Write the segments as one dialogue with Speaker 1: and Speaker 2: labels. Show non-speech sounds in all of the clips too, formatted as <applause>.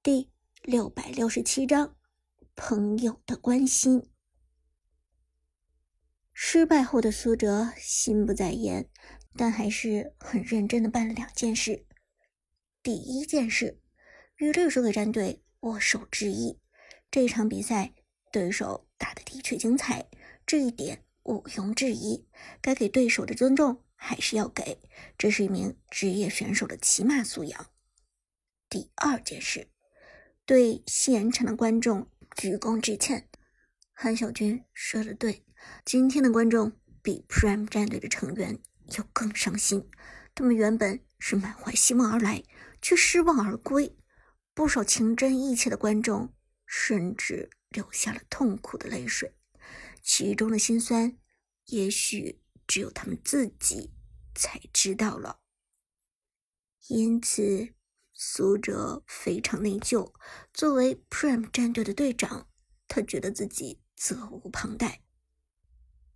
Speaker 1: 第六百六十七章朋友的关心。失败后的苏哲心不在焉，但还是很认真的办了两件事。第一件事，与对手的战队握手致意。这场比赛对手打的的确精彩，这一点毋庸置疑。该给对手的尊重还是要给，这是一名职业选手的起码素养。第二件事。对现场的观众鞠躬致歉。韩小军说的对，今天的观众比 Prime 战队的成员要更伤心。他们原本是满怀希望而来，却失望而归。不少情真意切的观众甚至流下了痛苦的泪水，其中的辛酸，也许只有他们自己才知道了。因此。苏哲非常内疚，作为 Prime 战队的队长，他觉得自己责无旁贷。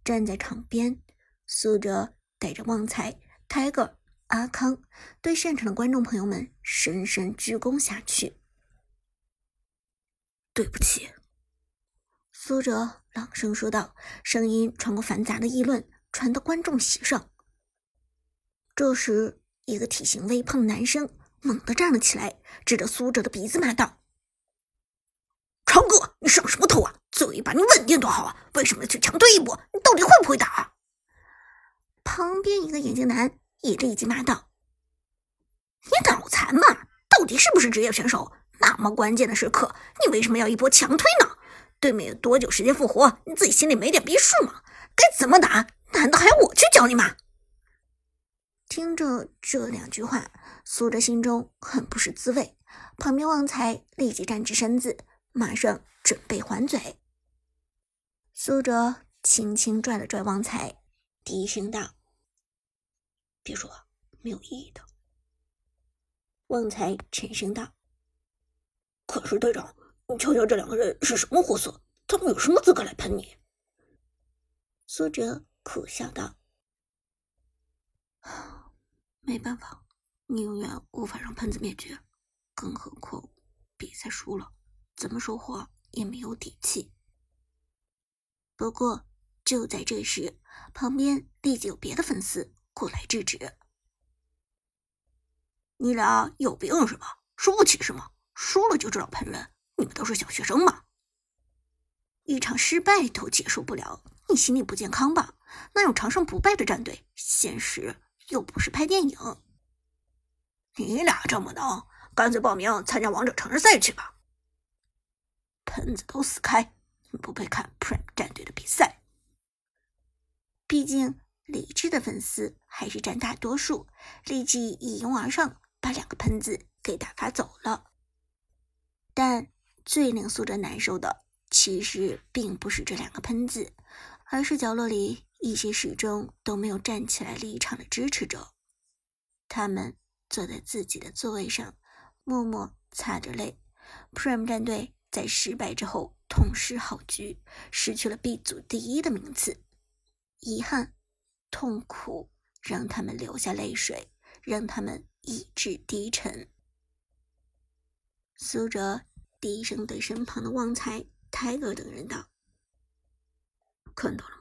Speaker 1: 站在场边，苏哲带着旺财、Tiger、阿康，对现场的观众朋友们深深鞠躬下去。
Speaker 2: 对不起，
Speaker 1: 苏哲朗声说道，声音穿过繁杂的议论，传到观众席上。这时，一个体型微胖的男生。猛地站了起来，指着苏哲的鼻子骂道：“
Speaker 2: 长哥，你上什么头啊？嘴巴你稳定多好啊！为什么要去强推一波？你到底会不会打？”
Speaker 1: 旁边一个眼镜男也立即骂道：“
Speaker 2: 你脑残吗？到底是不是职业选手？那么关键的时刻，你为什么要一波强推呢？对面有多久时间复活？你自己心里没点逼数吗？该怎么打？难道还要我去教你吗？”
Speaker 1: 听着这两句话，苏哲心中很不是滋味。旁边旺财立即站直身子，马上准备还嘴。苏哲轻轻拽了拽旺财，低声道：“
Speaker 2: 别说，没有意义的。”
Speaker 1: 旺财沉声道：“
Speaker 2: 可是队长，你瞧瞧这两个人是什么货色？他们有什么资格来喷你？”
Speaker 1: 苏哲苦笑道。没办法，你永远无法让喷子灭绝，更何况比赛输了，怎么说话也没有底气。不过就在这时，旁边立即有别的粉丝过来制止：“
Speaker 2: 你俩有病是吧？输不起是吗？输了就知道喷人？你们都是小学生吗？
Speaker 1: 一场失败都接受不了，你心理不健康吧？哪有长胜不败的战队？现实。”又不是拍电影，
Speaker 2: 你俩这么能，干脆报名参加王者城市赛去吧！喷子都死开，不配看 Prime 战队的比赛。
Speaker 1: 毕竟理智的粉丝还是占大多数，立即一拥而上，把两个喷子给打发走了。但最令苏哲难受的，其实并不是这两个喷子，而是角落里。一些始终都没有站起来立场的支持者，他们坐在自己的座位上，默默擦着泪。Prime 战队在失败之后痛失好局，失去了 B 组第一的名次，遗憾、痛苦让他们流下泪水，让他们意志低沉。苏哲低声对身旁的旺财、泰哥等人道：“
Speaker 2: 看到了。”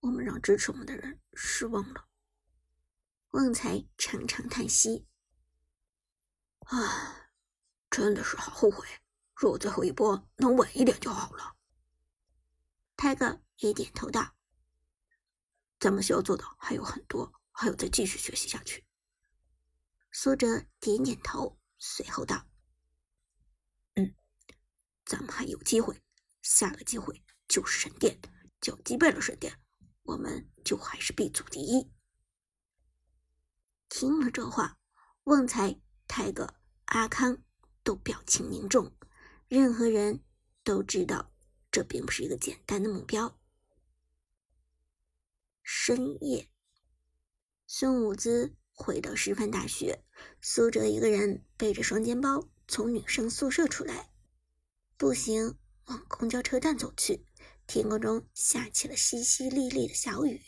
Speaker 2: 我们让支持我们的人失望了。
Speaker 1: 旺财长长叹息：“
Speaker 2: 唉，真的是好后悔。若最后一波能稳一点就好了。”
Speaker 1: 泰哥也点头道：“
Speaker 2: 咱们需要做的还有很多，还要再继续学习下去。”
Speaker 1: 苏哲点点头，随后道：“
Speaker 2: 嗯，咱们还有机会。下个机会就是神殿，只要击败了神殿。”我们就还是 B 组第一。
Speaker 1: 听了这话，旺财、泰哥、阿康都表情凝重。任何人都知道，这并不是一个简单的目标。深夜，孙武姿回到师范大学，苏哲一个人背着双肩包从女生宿舍出来，步行往公交车站走去。天空中下起了淅淅沥沥的小雨。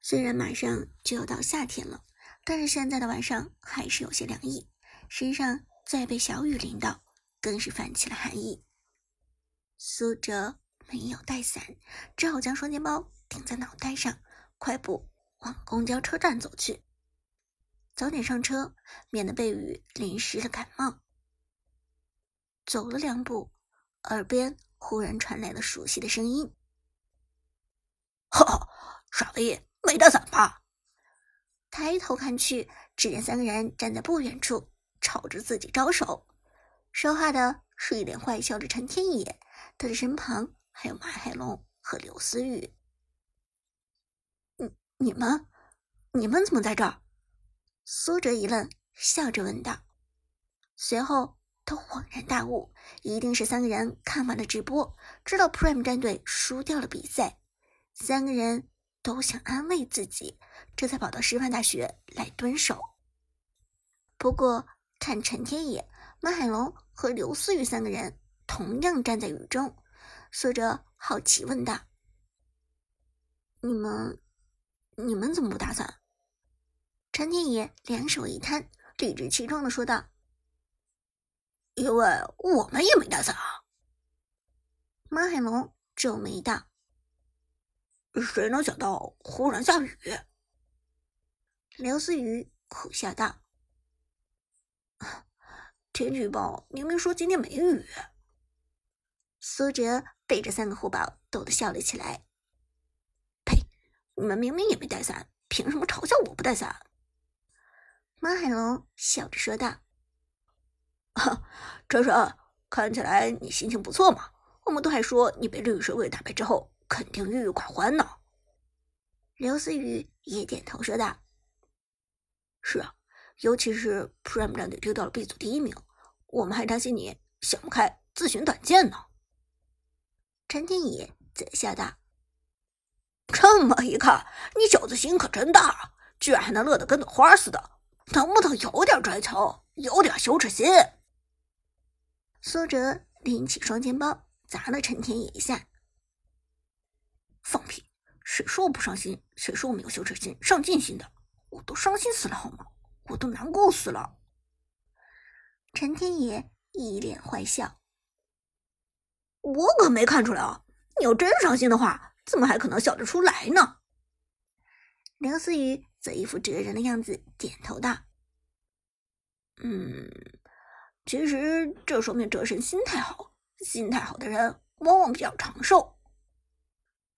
Speaker 1: 虽然马上就要到夏天了，但是现在的晚上还是有些凉意。身上再被小雨淋到，更是泛起了寒意。苏哲没有带伞，只好将双肩包顶在脑袋上，快步往公交车站走去。早点上车，免得被雨淋湿了感冒。走了两步，耳边忽然传来了熟悉的声音：“
Speaker 2: 哈哈，傻逼，没带伞吧？”
Speaker 1: 抬头看去，只见三个人站在不远处，朝着自己招手。说话的是一脸坏笑的陈天野，他的身旁还有马海龙和刘思雨。你、你们、你们怎么在这儿？苏哲一愣，笑着问道。随后，他恍然大悟，一定是三个人看完了直播，知道 Prime 战队输掉了比赛，三个人都想安慰自己。这才跑到师范大学来蹲守。不过看陈天野、马海龙和刘思雨三个人同样站在雨中，苏哲好奇问道：“你们，你们怎么不打伞？”陈天野两手一摊，理直气壮的说道：“
Speaker 2: 因为我们也没带伞啊。”
Speaker 1: 马海龙皱眉道：“
Speaker 2: 谁能想到忽然下雨？”
Speaker 1: 刘思雨苦笑道：“
Speaker 2: 天气预报明明说今天没雨。”
Speaker 1: 苏哲被这三个护宝逗得笑了起来。
Speaker 2: “呸！你们明明也没带伞，凭什么嘲笑我不带伞？”
Speaker 1: 马海龙笑着说道：“
Speaker 2: 哈，哲哲，看起来你心情不错嘛。我们都还说你被绿水鬼打败之后肯定郁郁寡欢呢。”
Speaker 1: 刘思雨也点头说道。
Speaker 2: 是啊，尤其是 Prime 战队丢掉了 B 组第一名，我们还担心你想不开自寻短见呢。
Speaker 1: 陈天野则笑道：“
Speaker 2: 这么一看，你小子心可真大，居然还能乐得跟朵花似的，能不能有点追求，有点羞耻心？”
Speaker 1: 苏哲拎起双肩包砸了陈天野一下：“
Speaker 2: 放屁！谁说我不伤心？谁说我没有羞耻心、上进心的？”我都伤心死了好吗？我都难过死了。
Speaker 1: 陈天野一脸坏笑，
Speaker 2: 我可没看出来啊！你要真伤心的话，怎么还可能笑得出来呢？
Speaker 1: 刘思雨则一副哲人的样子，点头道：“
Speaker 2: 嗯，其实这说明哲神心态好，心态好的人往往比较长寿。”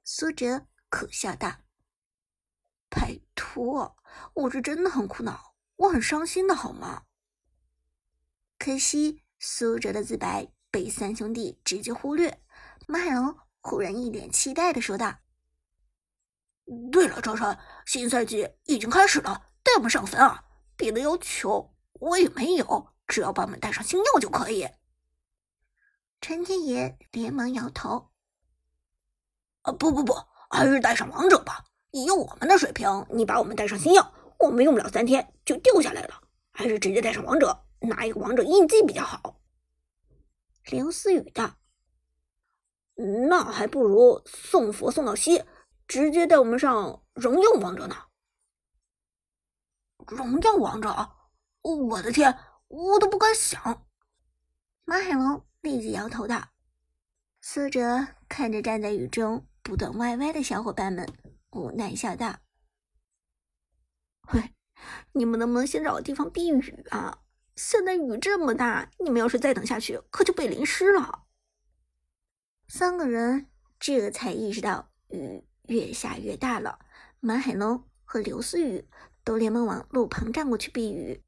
Speaker 1: 苏哲可笑道。
Speaker 2: 拜托，我是真的很苦恼，我很伤心的好吗？
Speaker 1: 可惜苏哲的自白被三兄弟直接忽略。马海龙忽然一脸期待的说道：“
Speaker 2: 对了，赵晨，新赛季已经开始了，带我们上分啊！别的要求我也没有，只要把我们带上星耀就可以。”
Speaker 1: 陈天野连忙摇头：“
Speaker 2: 啊，不不不，还是带上王者吧。”以我们的水平，你把我们带上星耀，我们用不了三天就掉下来了。还是直接带上王者，拿一个王者印记比较好。
Speaker 1: 刘思雨道：“
Speaker 2: 那还不如送佛送到西，直接带我们上荣耀王者呢。”荣耀王者，我的天，我都不敢想。
Speaker 1: 马海龙立即摇头道：“苏哲看着站在雨中不断歪歪的小伙伴们。”无奈笑道：“
Speaker 2: 喂，你们能不能先找个地方避雨啊？现在雨这么大，你们要是再等下去，可就被淋湿了。”
Speaker 1: 三个人这才意识到雨越下越大了。马海龙和刘思雨都连忙往路旁站过去避雨，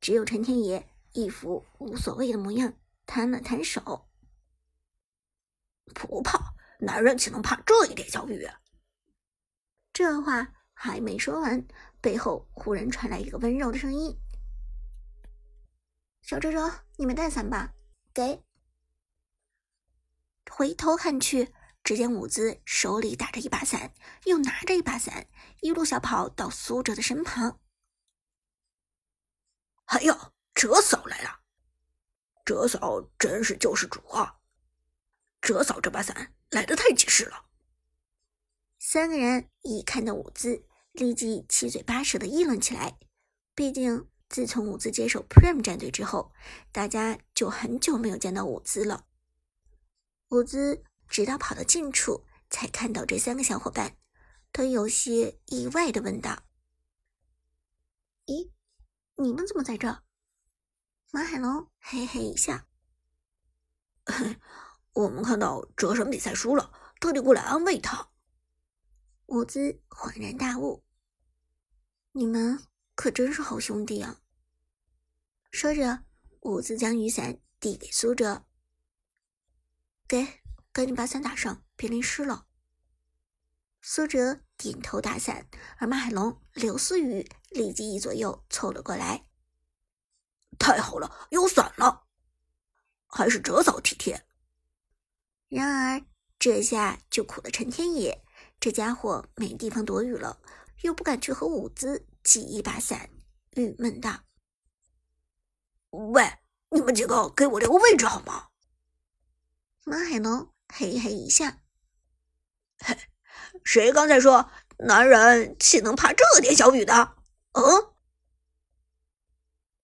Speaker 1: 只有陈天野一副无所谓的模样，摊了摊手：“
Speaker 2: 不怕，男人岂能怕这一点小雨？”
Speaker 1: 这话还没说完，背后忽然传来一个温柔的声音：“小周周，你没带伞吧？给。”回头看去，只见伍兹手里打着一把伞，又拿着一把伞，一路小跑到苏哲的身旁。
Speaker 2: “哎呦，哲嫂来了！哲嫂真是救世主啊！哲嫂这把伞来的太及时了。”
Speaker 1: 三个人一看到伍兹，立即七嘴八舌的议论起来。毕竟自从伍兹接手 Prime 战队之后，大家就很久没有见到伍兹了。伍兹直到跑到近处，才看到这三个小伙伴。他有些意外的问道：“咦，你们怎么在这？”马海龙嘿嘿一笑：“ <laughs>
Speaker 2: 我们看到哲神比赛输了，特地过来安慰他。”
Speaker 1: 伍兹恍然大悟：“你们可真是好兄弟啊！”说着，伍兹将雨伞递给苏哲：“给，赶紧把伞打上，别淋湿了。”苏哲点头打伞，而马海龙、刘思雨立即一左右凑了过来。
Speaker 2: 太好了，有伞了，还是折嫂体贴。
Speaker 1: 然而这下就苦了陈天野。这家伙没地方躲雨了，又不敢去和伍兹挤一把伞，郁闷道：“
Speaker 2: 喂，你们几个给我留个位置好吗？”
Speaker 1: 马海龙嘿嘿一笑：“
Speaker 2: 嘿，谁刚才说男人岂能怕这点小雨的？嗯？”